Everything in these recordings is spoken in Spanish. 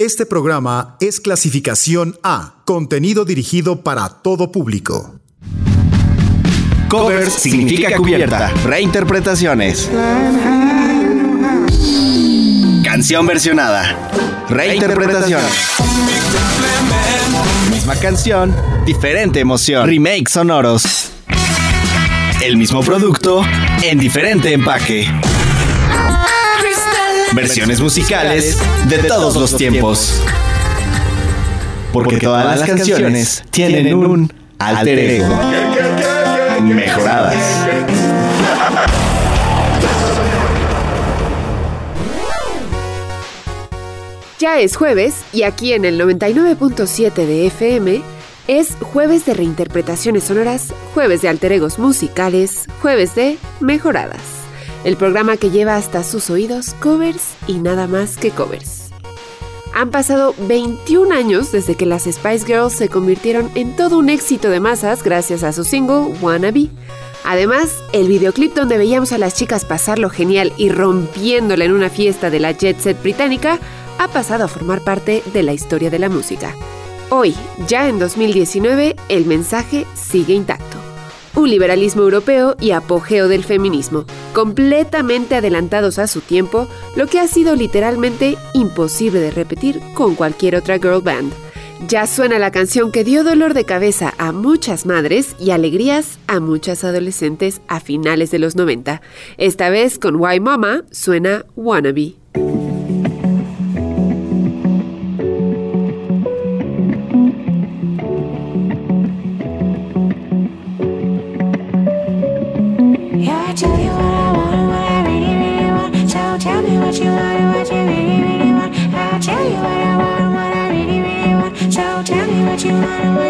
Este programa es clasificación A, contenido dirigido para todo público. Covers significa cubierta, reinterpretaciones. Canción versionada, reinterpretación. Misma canción, diferente emoción. Remakes sonoros. El mismo producto en diferente empaque. Versiones musicales de todos los tiempos. Porque todas las canciones tienen un alter ego. Mejoradas. Ya es jueves y aquí en el 99.7 de FM es jueves de reinterpretaciones sonoras, jueves de alter egos musicales, jueves de mejoradas el programa que lleva hasta sus oídos covers y nada más que covers. Han pasado 21 años desde que las Spice Girls se convirtieron en todo un éxito de masas gracias a su single Wannabe. Además, el videoclip donde veíamos a las chicas pasarlo genial y rompiéndola en una fiesta de la jet set británica ha pasado a formar parte de la historia de la música. Hoy, ya en 2019, el mensaje sigue intacto un liberalismo europeo y apogeo del feminismo, completamente adelantados a su tiempo, lo que ha sido literalmente imposible de repetir con cualquier otra girl band. Ya suena la canción que dio dolor de cabeza a muchas madres y alegrías a muchas adolescentes a finales de los 90. Esta vez con Why Mama suena Wannabe. you.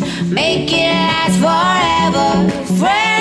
make it last forever. Friends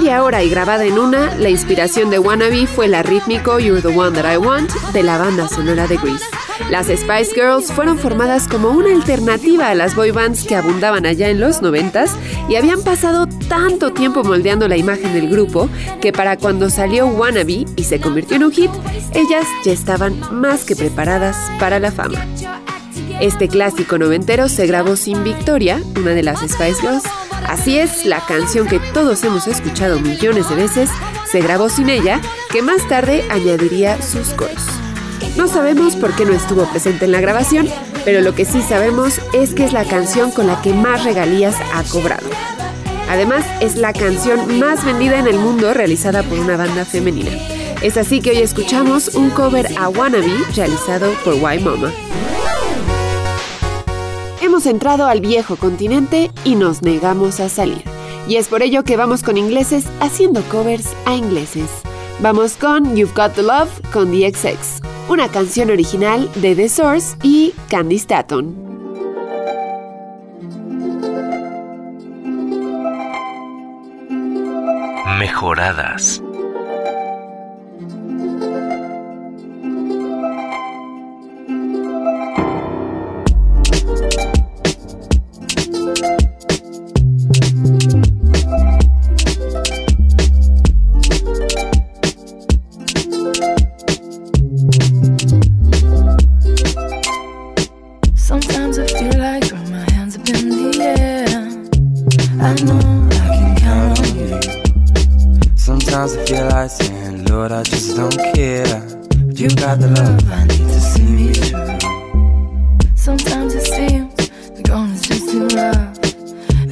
media hora y grabada en una, la inspiración de Wannabe fue la rítmico You're the One That I Want de la banda sonora de Grease. Las Spice Girls fueron formadas como una alternativa a las boy bands que abundaban allá en los 90 y habían pasado tanto tiempo moldeando la imagen del grupo que para cuando salió Wannabe y se convirtió en un hit, ellas ya estaban más que preparadas para la fama. Este clásico noventero se grabó sin Victoria, una de las Spice Girls, Así es, la canción que todos hemos escuchado millones de veces se grabó sin ella, que más tarde añadiría sus coros. No sabemos por qué no estuvo presente en la grabación, pero lo que sí sabemos es que es la canción con la que más regalías ha cobrado. Además, es la canción más vendida en el mundo realizada por una banda femenina. Es así que hoy escuchamos un cover a Wannabe realizado por Y Mama hemos entrado al viejo continente y nos negamos a salir. Y es por ello que vamos con ingleses haciendo covers a ingleses. Vamos con You've Got the Love con The XX, una canción original de The Source y Candy Staton. Mejoradas.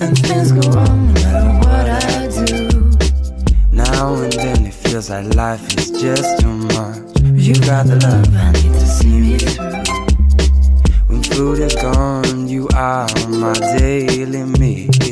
And things go wrong no matter what I do. Now and then it feels like life is just too much. You got the love I need to see me through. When food is gone, you are my daily meal.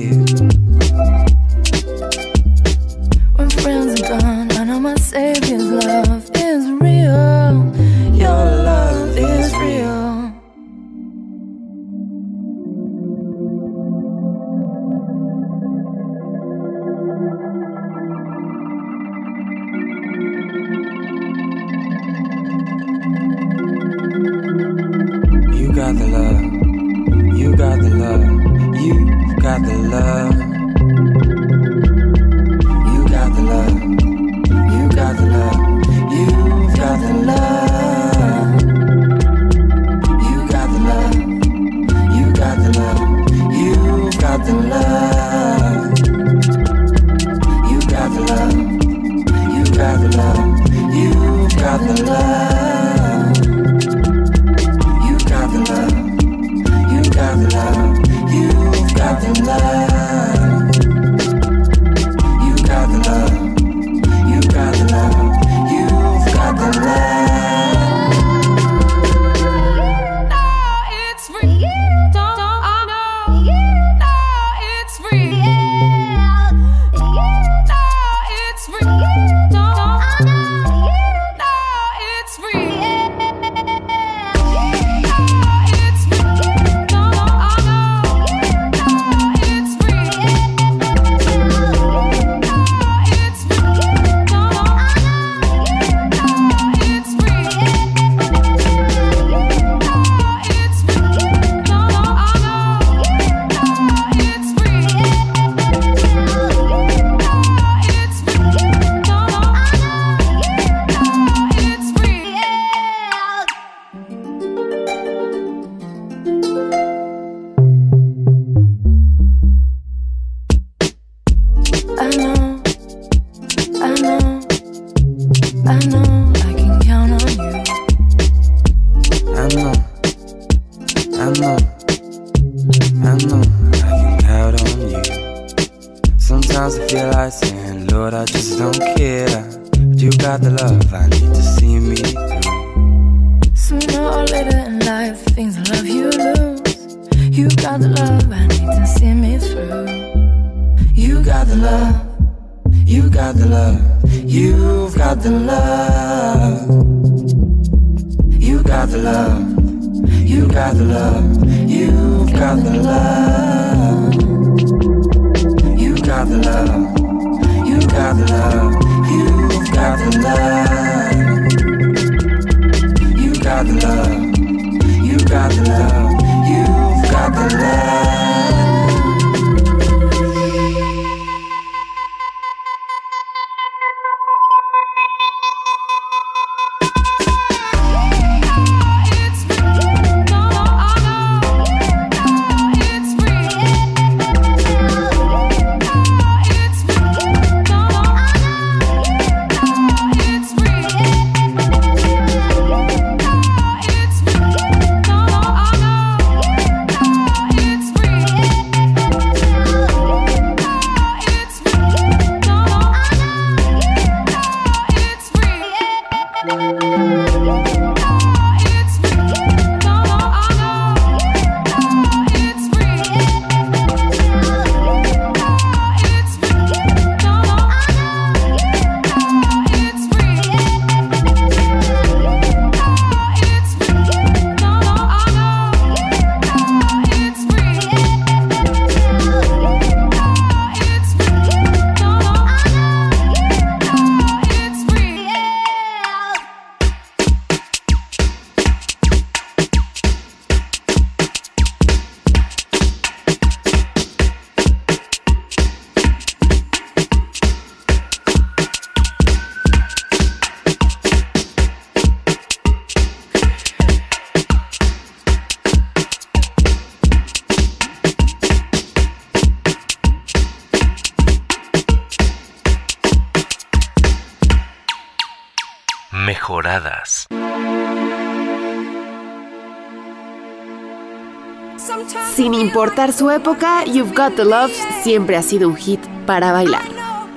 Su época, You've Got the Love siempre ha sido un hit para bailar.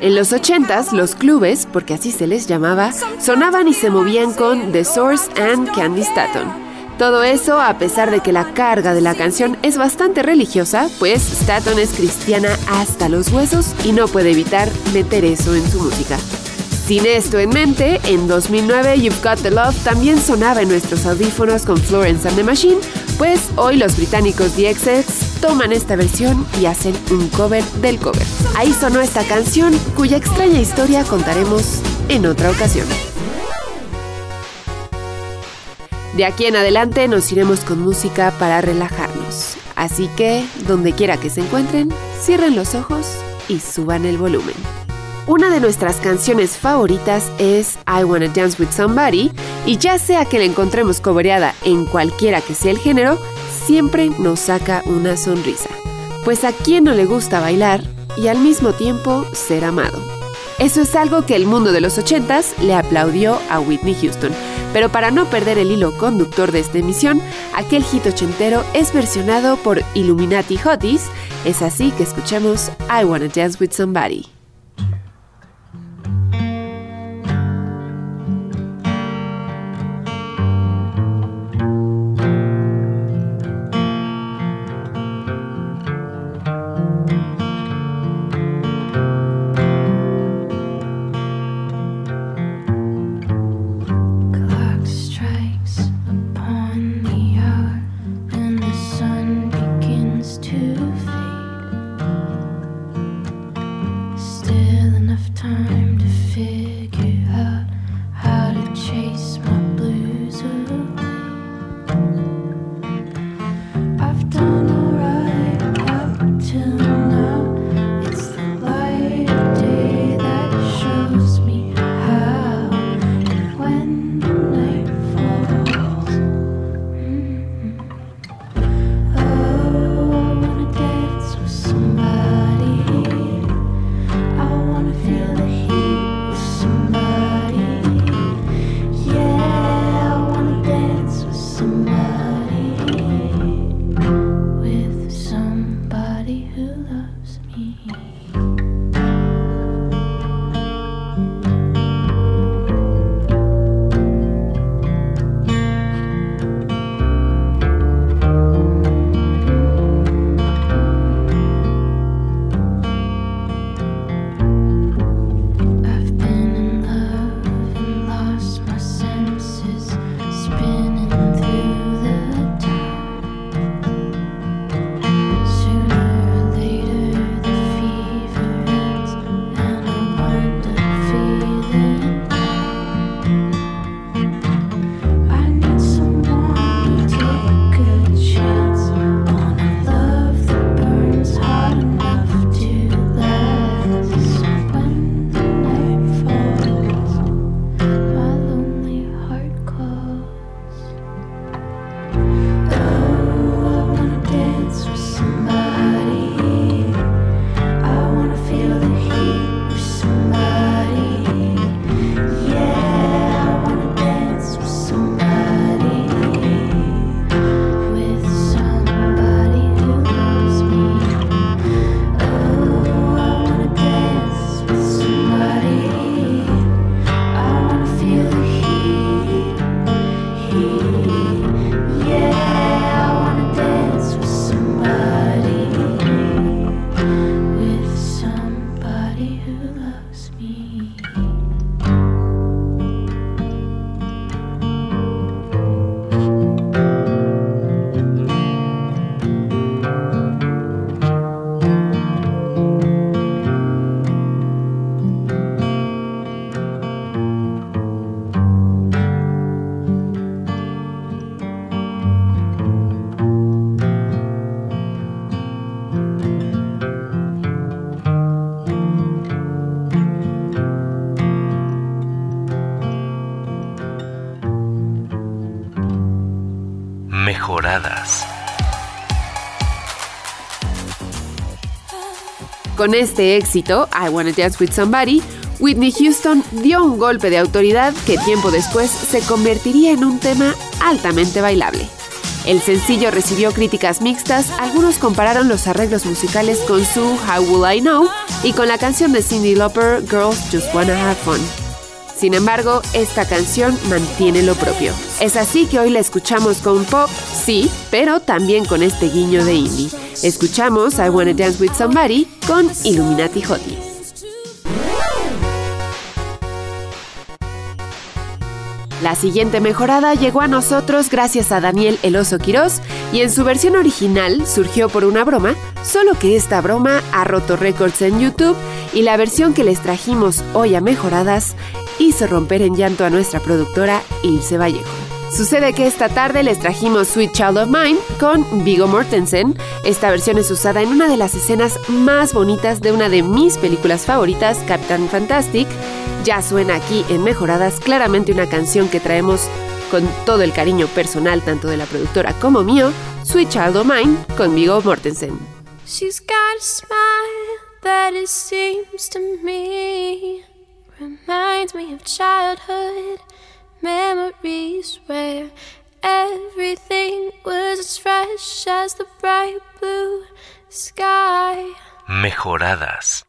En los 80s, los clubes, porque así se les llamaba, sonaban y se movían con The Source and Candy Staton. Todo eso a pesar de que la carga de la canción es bastante religiosa, pues Staton es cristiana hasta los huesos y no puede evitar meter eso en su música. Sin esto en mente, en 2009 You've Got the Love también sonaba en nuestros audífonos con Florence and the Machine, pues hoy los británicos The XX toman esta versión y hacen un cover del cover. Ahí sonó esta canción cuya extraña historia contaremos en otra ocasión. De aquí en adelante nos iremos con música para relajarnos. Así que, donde quiera que se encuentren, cierren los ojos y suban el volumen. Una de nuestras canciones favoritas es I Wanna Dance With Somebody y ya sea que la encontremos cobereada en cualquiera que sea el género, siempre nos saca una sonrisa. Pues a quien no le gusta bailar y al mismo tiempo ser amado. Eso es algo que el mundo de los 80s le aplaudió a Whitney Houston. Pero para no perder el hilo conductor de esta emisión, aquel hit ochentero es versionado por Illuminati Hotties. Es así que escuchemos I Wanna Dance With Somebody. Con este éxito, I Wanna Dance with Somebody, Whitney Houston dio un golpe de autoridad que tiempo después se convertiría en un tema altamente bailable. El sencillo recibió críticas mixtas, algunos compararon los arreglos musicales con su How Will I Know y con la canción de Cindy Lauper Girls Just Wanna Have Fun. Sin embargo, esta canción mantiene lo propio. Es así que hoy la escuchamos con pop, sí, pero también con este guiño de indie. Escuchamos I Wanna Dance With Somebody con Illuminati Hotties. La siguiente mejorada llegó a nosotros gracias a Daniel El Oso Quirós y en su versión original surgió por una broma, solo que esta broma ha roto récords en YouTube y la versión que les trajimos hoy a mejoradas hizo romper en llanto a nuestra productora Ilse Vallejo. Sucede que esta tarde les trajimos Sweet Child of Mine con Vigo Mortensen. Esta versión es usada en una de las escenas más bonitas de una de mis películas favoritas, Captain Fantastic. Ya suena aquí en Mejoradas claramente una canción que traemos con todo el cariño personal tanto de la productora como mío, Sweet Child of Mine con Vigo Mortensen. She's got a smile that it seems to me reminds me of childhood. Memories where everything was as fresh as the bright blue sky. Mejoradas.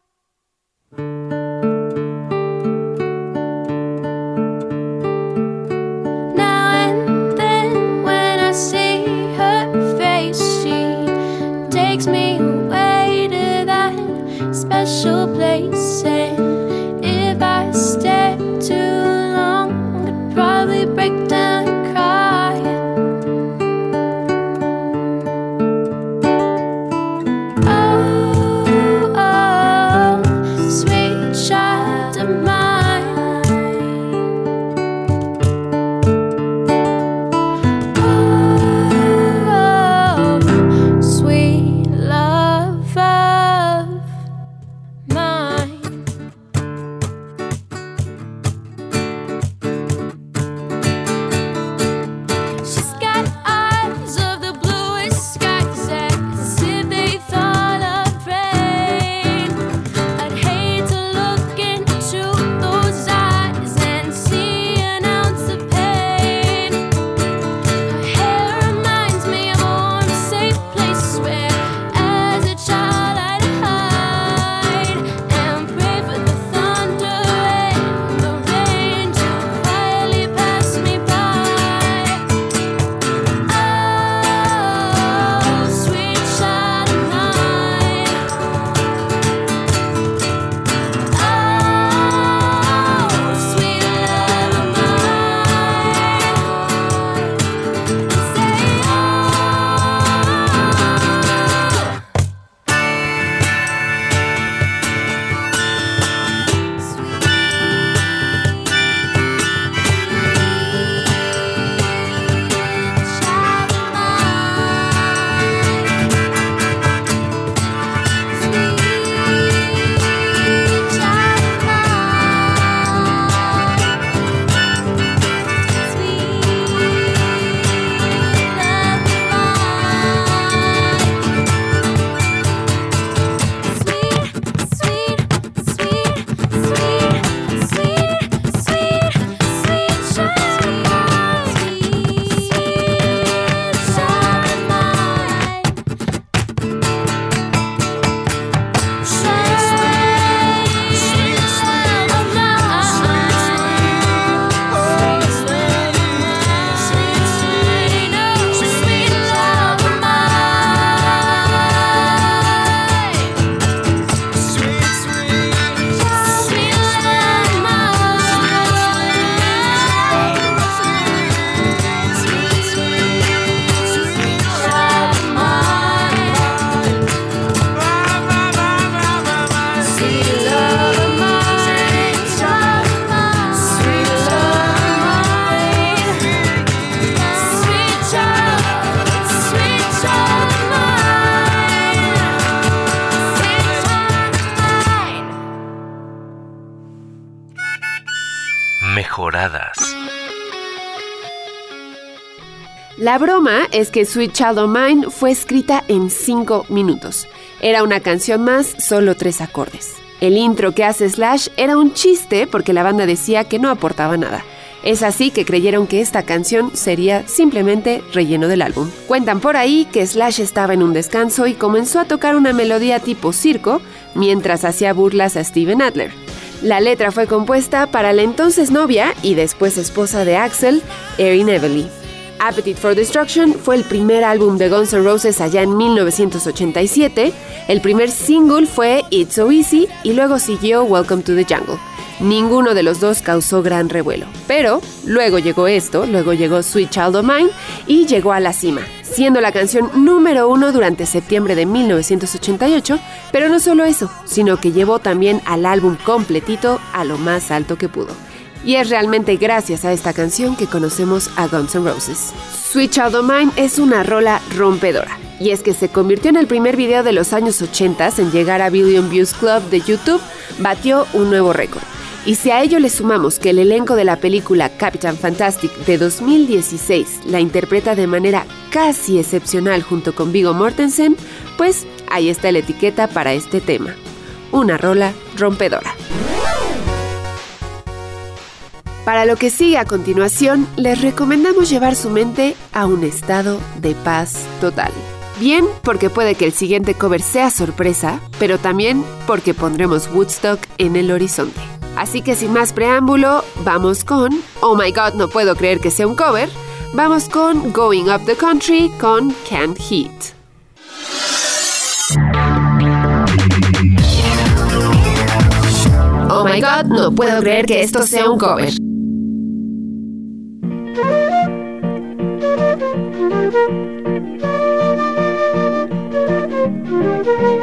La broma es que Sweet Child of Mine fue escrita en 5 minutos. Era una canción más, solo tres acordes. El intro que hace Slash era un chiste porque la banda decía que no aportaba nada. Es así que creyeron que esta canción sería simplemente relleno del álbum. Cuentan por ahí que Slash estaba en un descanso y comenzó a tocar una melodía tipo circo mientras hacía burlas a Steven Adler. La letra fue compuesta para la entonces novia y después esposa de Axel, Erin Everly. Appetite for Destruction fue el primer álbum de Guns N' Roses allá en 1987. El primer single fue It's So Easy y luego siguió Welcome to the Jungle. Ninguno de los dos causó gran revuelo. Pero luego llegó esto, luego llegó Sweet Child of Mine y llegó a la cima, siendo la canción número uno durante septiembre de 1988. Pero no solo eso, sino que llevó también al álbum completito a lo más alto que pudo. Y es realmente gracias a esta canción que conocemos a Guns N' Roses. Sweet Child of Mine es una rola rompedora. Y es que se convirtió en el primer video de los años 80 en llegar a Billion Views Club de YouTube, batió un nuevo récord. Y si a ello le sumamos que el elenco de la película Captain Fantastic de 2016 la interpreta de manera casi excepcional junto con Vigo Mortensen, pues ahí está la etiqueta para este tema. Una rola rompedora. Para lo que sigue a continuación, les recomendamos llevar su mente a un estado de paz total. Bien, porque puede que el siguiente cover sea sorpresa, pero también porque pondremos Woodstock en el horizonte. Así que sin más preámbulo, vamos con Oh My God, no puedo creer que sea un cover. Vamos con Going Up the Country con Can't Heat. Oh my god, no puedo creer que esto sea un cover. Going up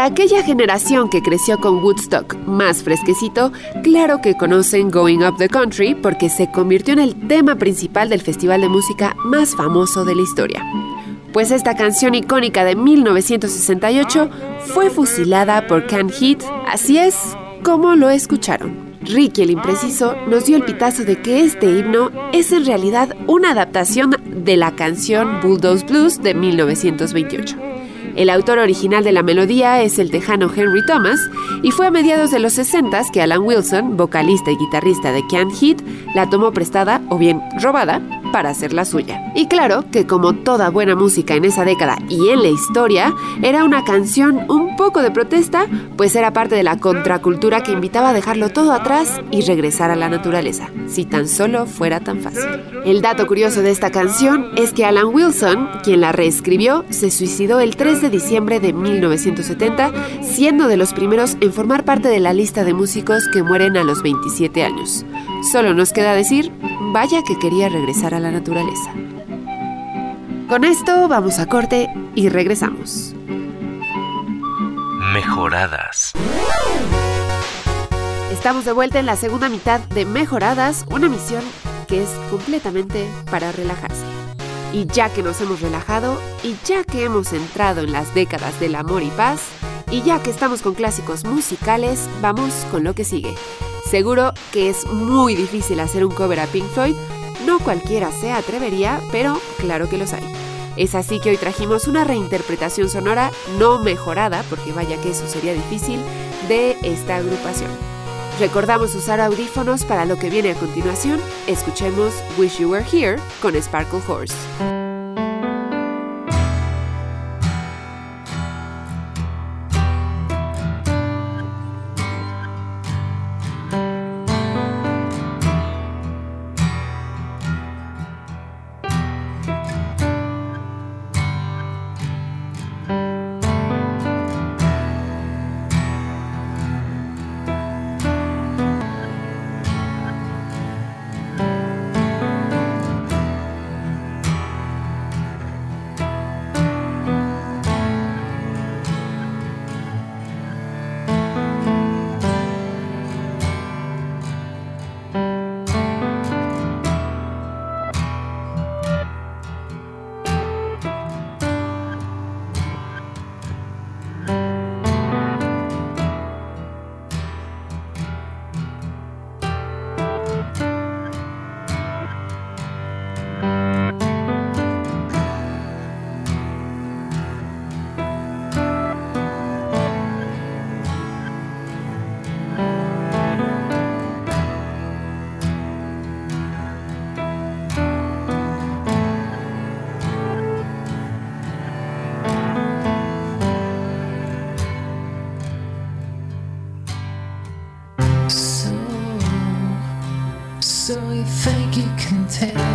Para aquella generación que creció con Woodstock más fresquecito, claro que conocen Going Up the Country porque se convirtió en el tema principal del festival de música más famoso de la historia. Pues esta canción icónica de 1968 fue fusilada por Can Heat, así es como lo escucharon. Ricky el Impreciso nos dio el pitazo de que este himno es en realidad una adaptación de la canción Bulldoze Blues de 1928. El autor original de la melodía es el tejano Henry Thomas y fue a mediados de los 60 que Alan Wilson, vocalista y guitarrista de Can't Hit, la tomó prestada o bien robada para hacerla suya. Y claro que como toda buena música en esa década y en la historia, era una canción un poco de protesta, pues era parte de la contracultura que invitaba a dejarlo todo atrás y regresar a la naturaleza, si tan solo fuera tan fácil. El dato curioso de esta canción es que Alan Wilson, quien la reescribió, se suicidó el 3 de diciembre de 1970, siendo de los primeros en formar parte de la lista de músicos que mueren a los 27 años. Solo nos queda decir, vaya que quería regresar a la naturaleza. Con esto vamos a corte y regresamos. Mejoradas. Estamos de vuelta en la segunda mitad de Mejoradas, una misión que es completamente para relajarse. Y ya que nos hemos relajado, y ya que hemos entrado en las décadas del amor y paz, y ya que estamos con clásicos musicales, vamos con lo que sigue. Seguro que es muy difícil hacer un cover a Pink Floyd, no cualquiera se atrevería, pero claro que los hay. Es así que hoy trajimos una reinterpretación sonora no mejorada, porque vaya que eso sería difícil, de esta agrupación. Recordamos usar audífonos para lo que viene a continuación. Escuchemos Wish You Were Here con Sparkle Horse. So you think you can tell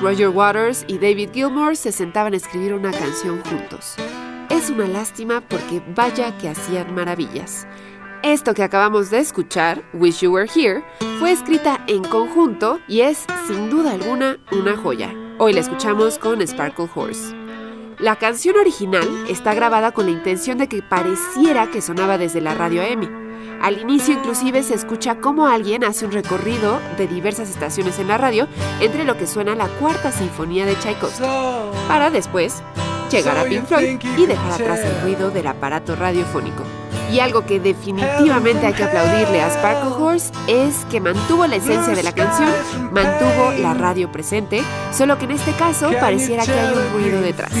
Roger Waters y David Gilmour se sentaban a escribir una canción juntos. Es una lástima porque vaya que hacían maravillas. Esto que acabamos de escuchar, Wish You Were Here, fue escrita en conjunto y es sin duda alguna una joya. Hoy la escuchamos con Sparkle Horse. La canción original está grabada con la intención de que pareciera que sonaba desde la radio AM. Al inicio inclusive se escucha cómo alguien hace un recorrido de diversas estaciones en la radio entre lo que suena la cuarta sinfonía de Tchaikovsky, para después llegar a Pink Floyd y dejar atrás el ruido del aparato radiofónico. Y algo que definitivamente hay que aplaudirle a Sparkle Horse es que mantuvo la esencia de la canción, mantuvo la radio presente, solo que en este caso pareciera que hay un ruido detrás.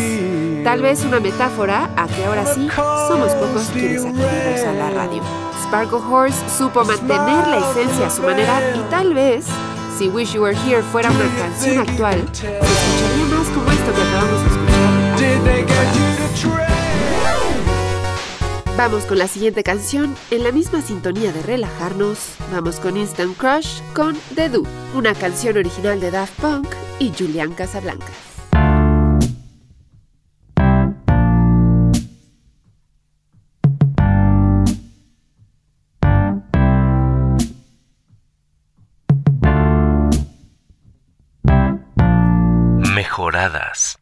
Tal vez una metáfora a que ahora sí somos pocos quienes acudimos a la radio. Sparkle Horse supo mantener la esencia a su manera y tal vez, si Wish You Were Here fuera una canción actual, se escucharía más como esto que acabamos de escuchar. Vamos con la siguiente canción, en la misma sintonía de relajarnos, vamos con Instant Crush con The Do, una canción original de Daft Punk y Julian Casablancas. Mejoradas.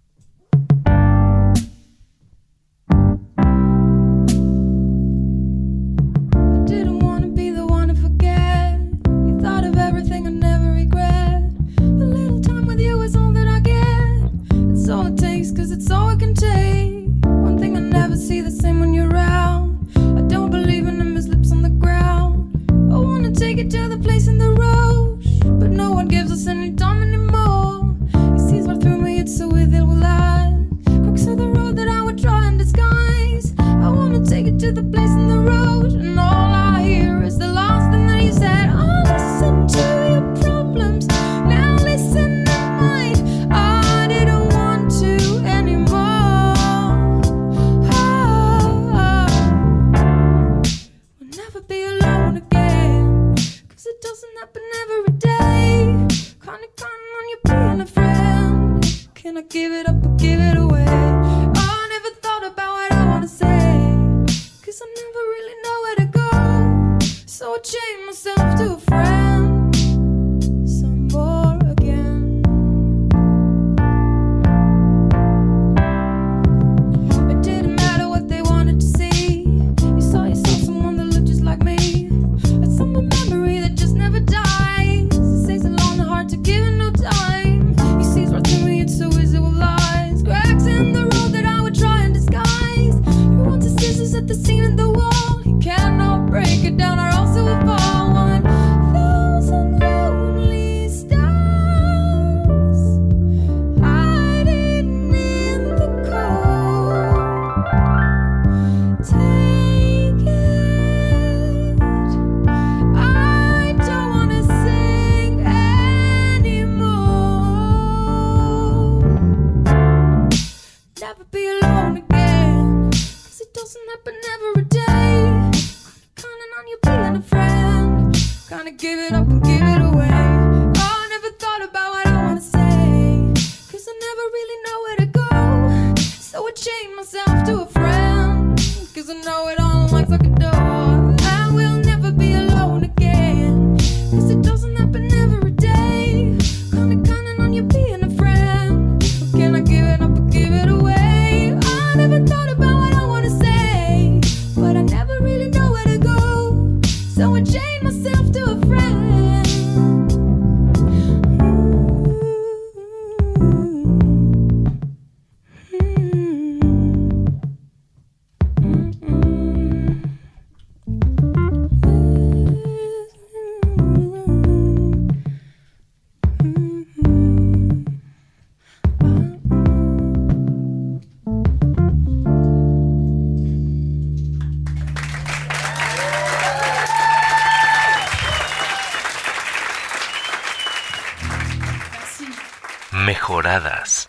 Mejoradas.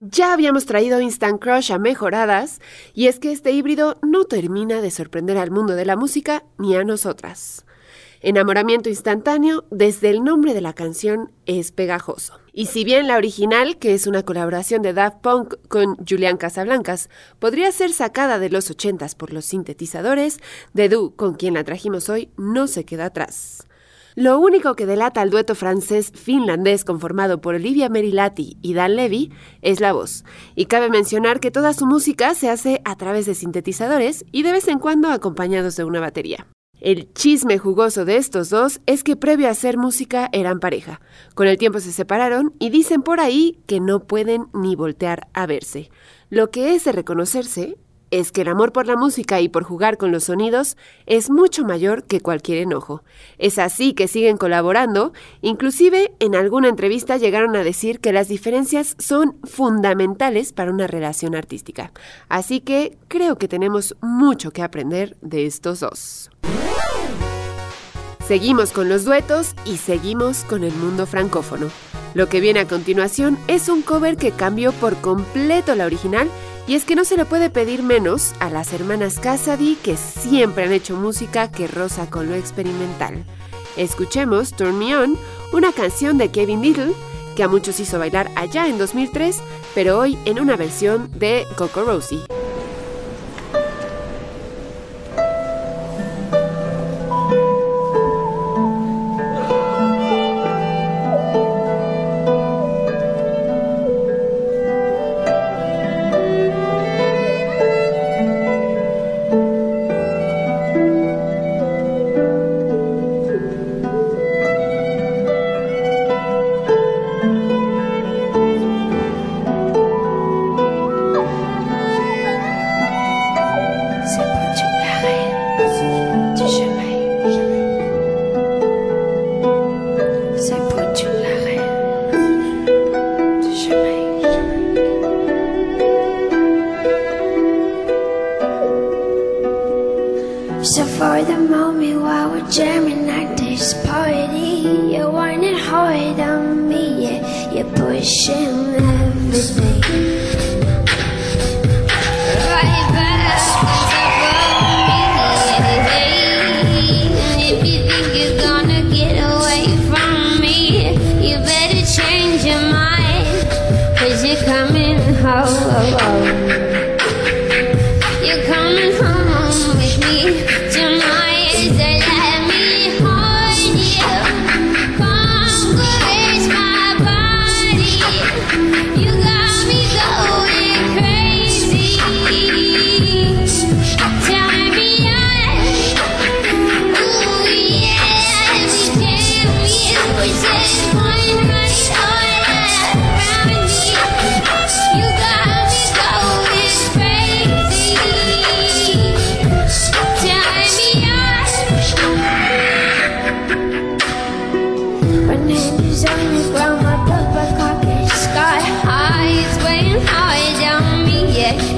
Ya habíamos traído Instant Crush a mejoradas, y es que este híbrido no termina de sorprender al mundo de la música ni a nosotras. Enamoramiento instantáneo, desde el nombre de la canción, es pegajoso. Y si bien la original, que es una colaboración de Daft Punk con Julián Casablancas, podría ser sacada de los 80s por los sintetizadores, Dedu, con quien la trajimos hoy, no se queda atrás. Lo único que delata al dueto francés-finlandés conformado por Olivia Merilati y Dan Levy es la voz, y cabe mencionar que toda su música se hace a través de sintetizadores y de vez en cuando acompañados de una batería. El chisme jugoso de estos dos es que previo a hacer música eran pareja. Con el tiempo se separaron y dicen por ahí que no pueden ni voltear a verse. Lo que es de reconocerse es que el amor por la música y por jugar con los sonidos es mucho mayor que cualquier enojo. Es así que siguen colaborando, inclusive en alguna entrevista llegaron a decir que las diferencias son fundamentales para una relación artística. Así que creo que tenemos mucho que aprender de estos dos. Seguimos con los duetos y seguimos con el mundo francófono. Lo que viene a continuación es un cover que cambió por completo la original y es que no se le puede pedir menos a las hermanas Casady que siempre han hecho música que roza con lo experimental. Escuchemos Turn Me On, una canción de Kevin Little que a muchos hizo bailar allá en 2003, pero hoy en una versión de Coco Rosie.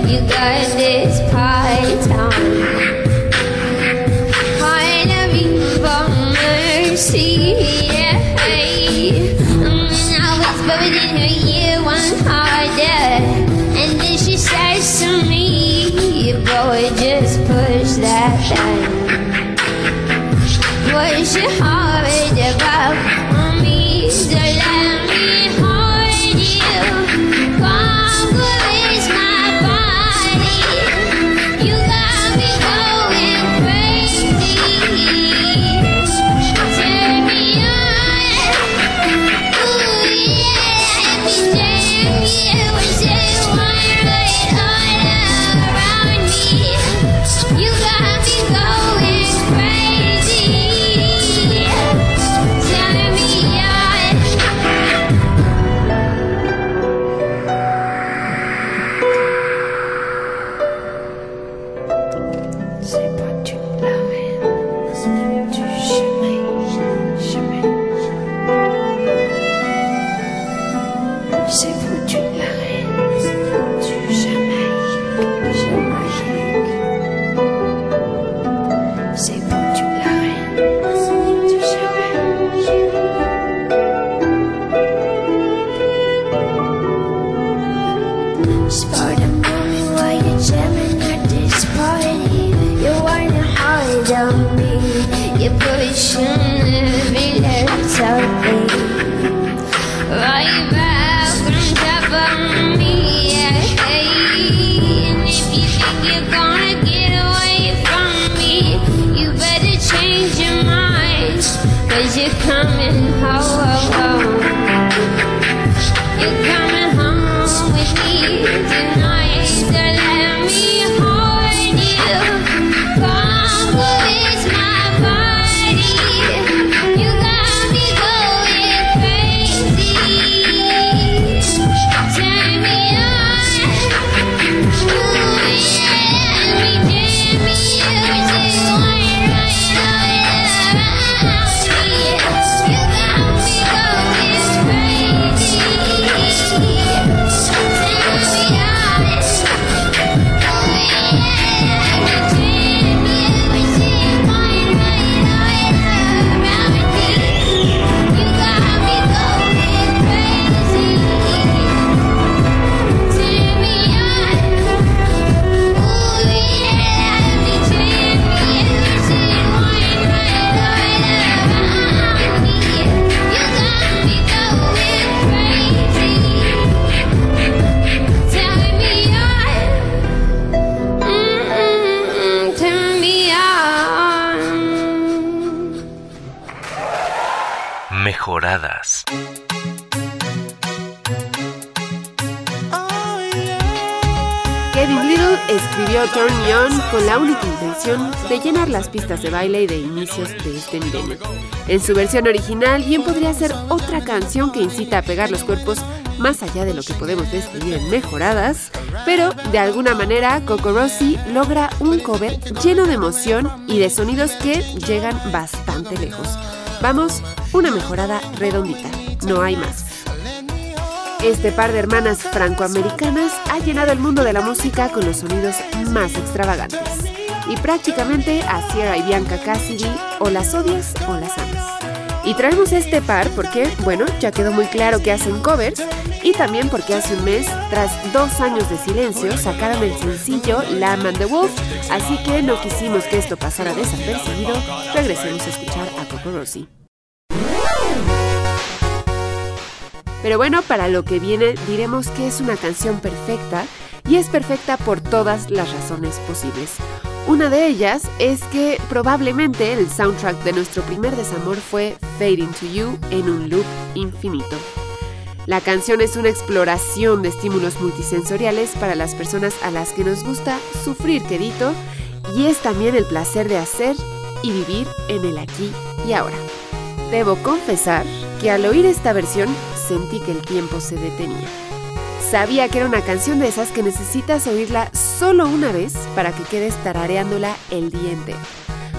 You got this for mercy, yeah. Mm, I in her ear one harder, and then she says to me, "Boy, just push that thing." push it hard Cause you're coming home. You're coming Turn Me On con la única intención de llenar las pistas de baile de inicios de este milenio. En su versión original bien podría ser otra canción que incita a pegar los cuerpos más allá de lo que podemos describir en mejoradas, pero de alguna manera Coco Rossi logra un cover lleno de emoción y de sonidos que llegan bastante lejos. Vamos, una mejorada redondita, no hay más. Este par de hermanas francoamericanas ha llenado el mundo de la música con los sonidos más extravagantes. Y prácticamente a Sierra y Bianca Cassidy o las odias o las amas. Y traemos este par porque, bueno, ya quedó muy claro que hacen covers y también porque hace un mes, tras dos años de silencio, sacaron el sencillo Lamb and the Wolf, así que no quisimos que esto pasara desapercibido, regresemos a escuchar a Coco Rossi. Pero bueno, para lo que viene diremos que es una canción perfecta y es perfecta por todas las razones posibles. Una de ellas es que probablemente el soundtrack de nuestro primer desamor fue Fading to You en un loop infinito. La canción es una exploración de estímulos multisensoriales para las personas a las que nos gusta sufrir quedito y es también el placer de hacer y vivir en el aquí y ahora. Debo confesar que al oír esta versión sentí que el tiempo se detenía. Sabía que era una canción de esas que necesitas oírla solo una vez para que quedes tarareándola el día entero.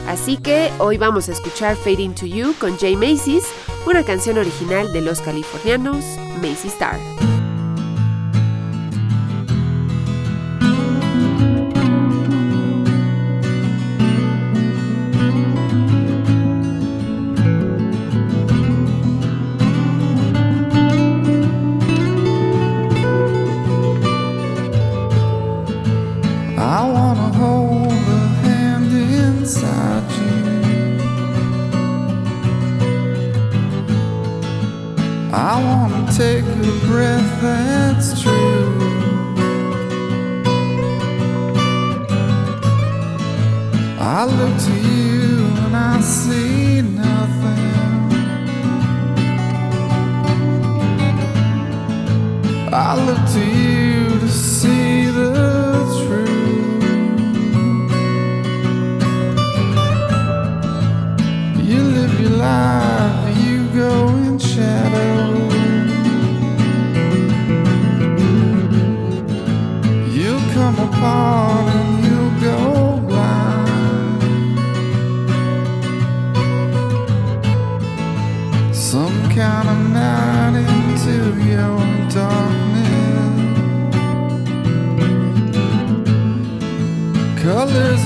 Así que hoy vamos a escuchar Fading to You con Jay Macy's, una canción original de los californianos Macy Star. I look to you and I see nothing. I look to you to see.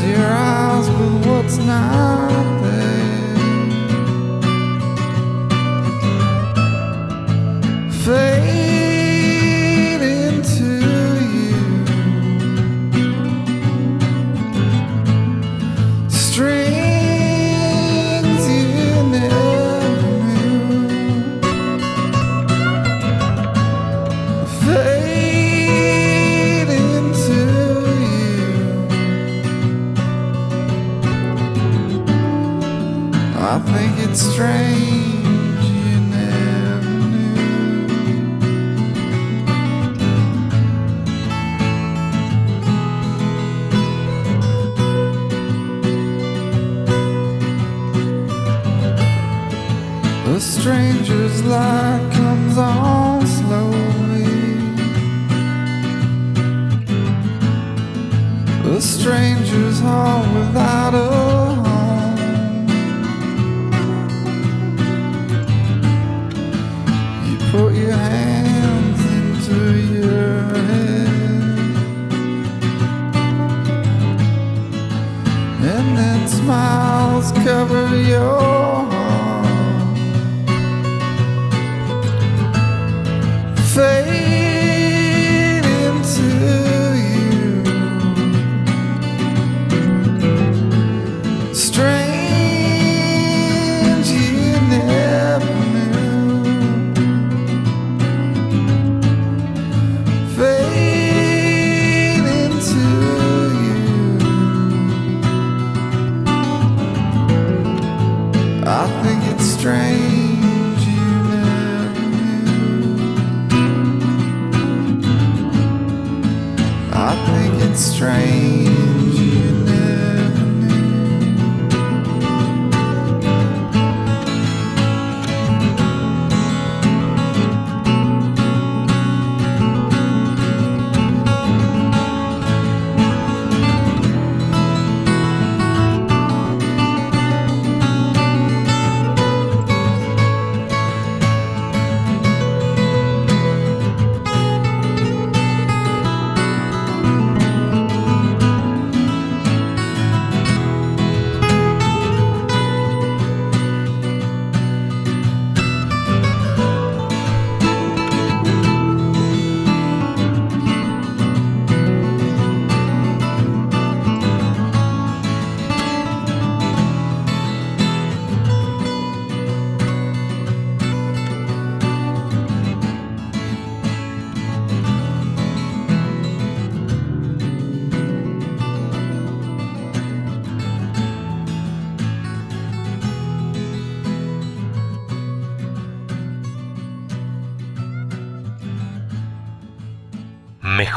your eyes with what's now. train.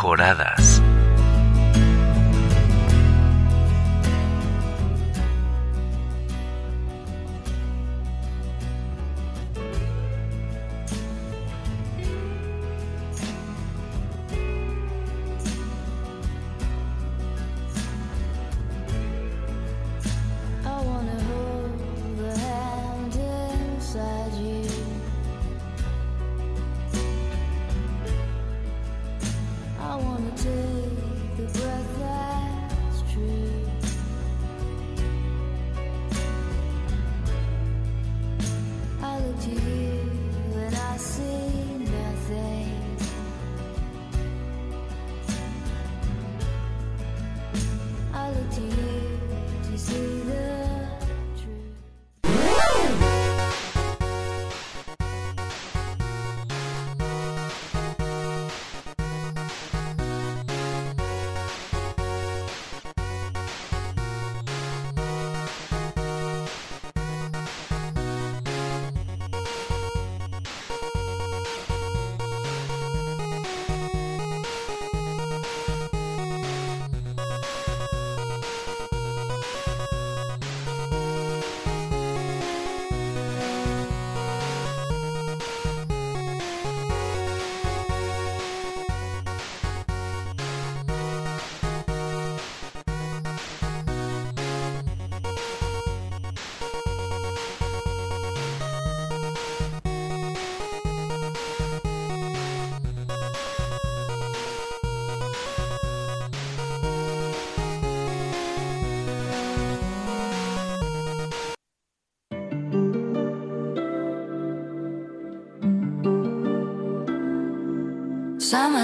mejoradas.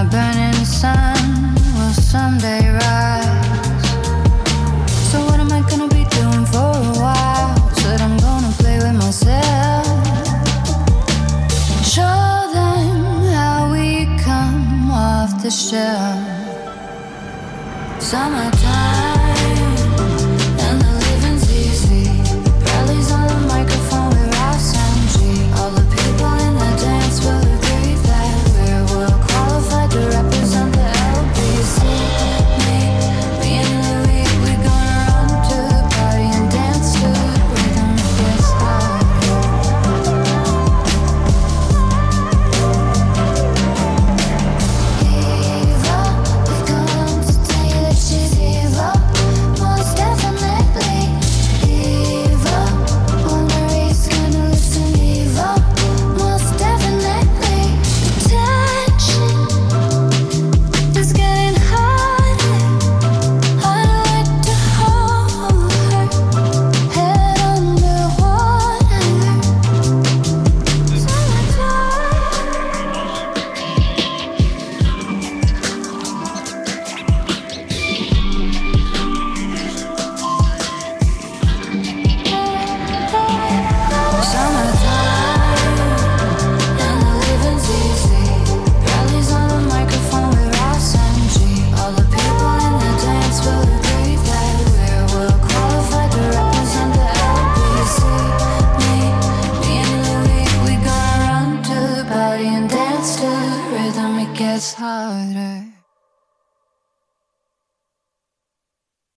my burning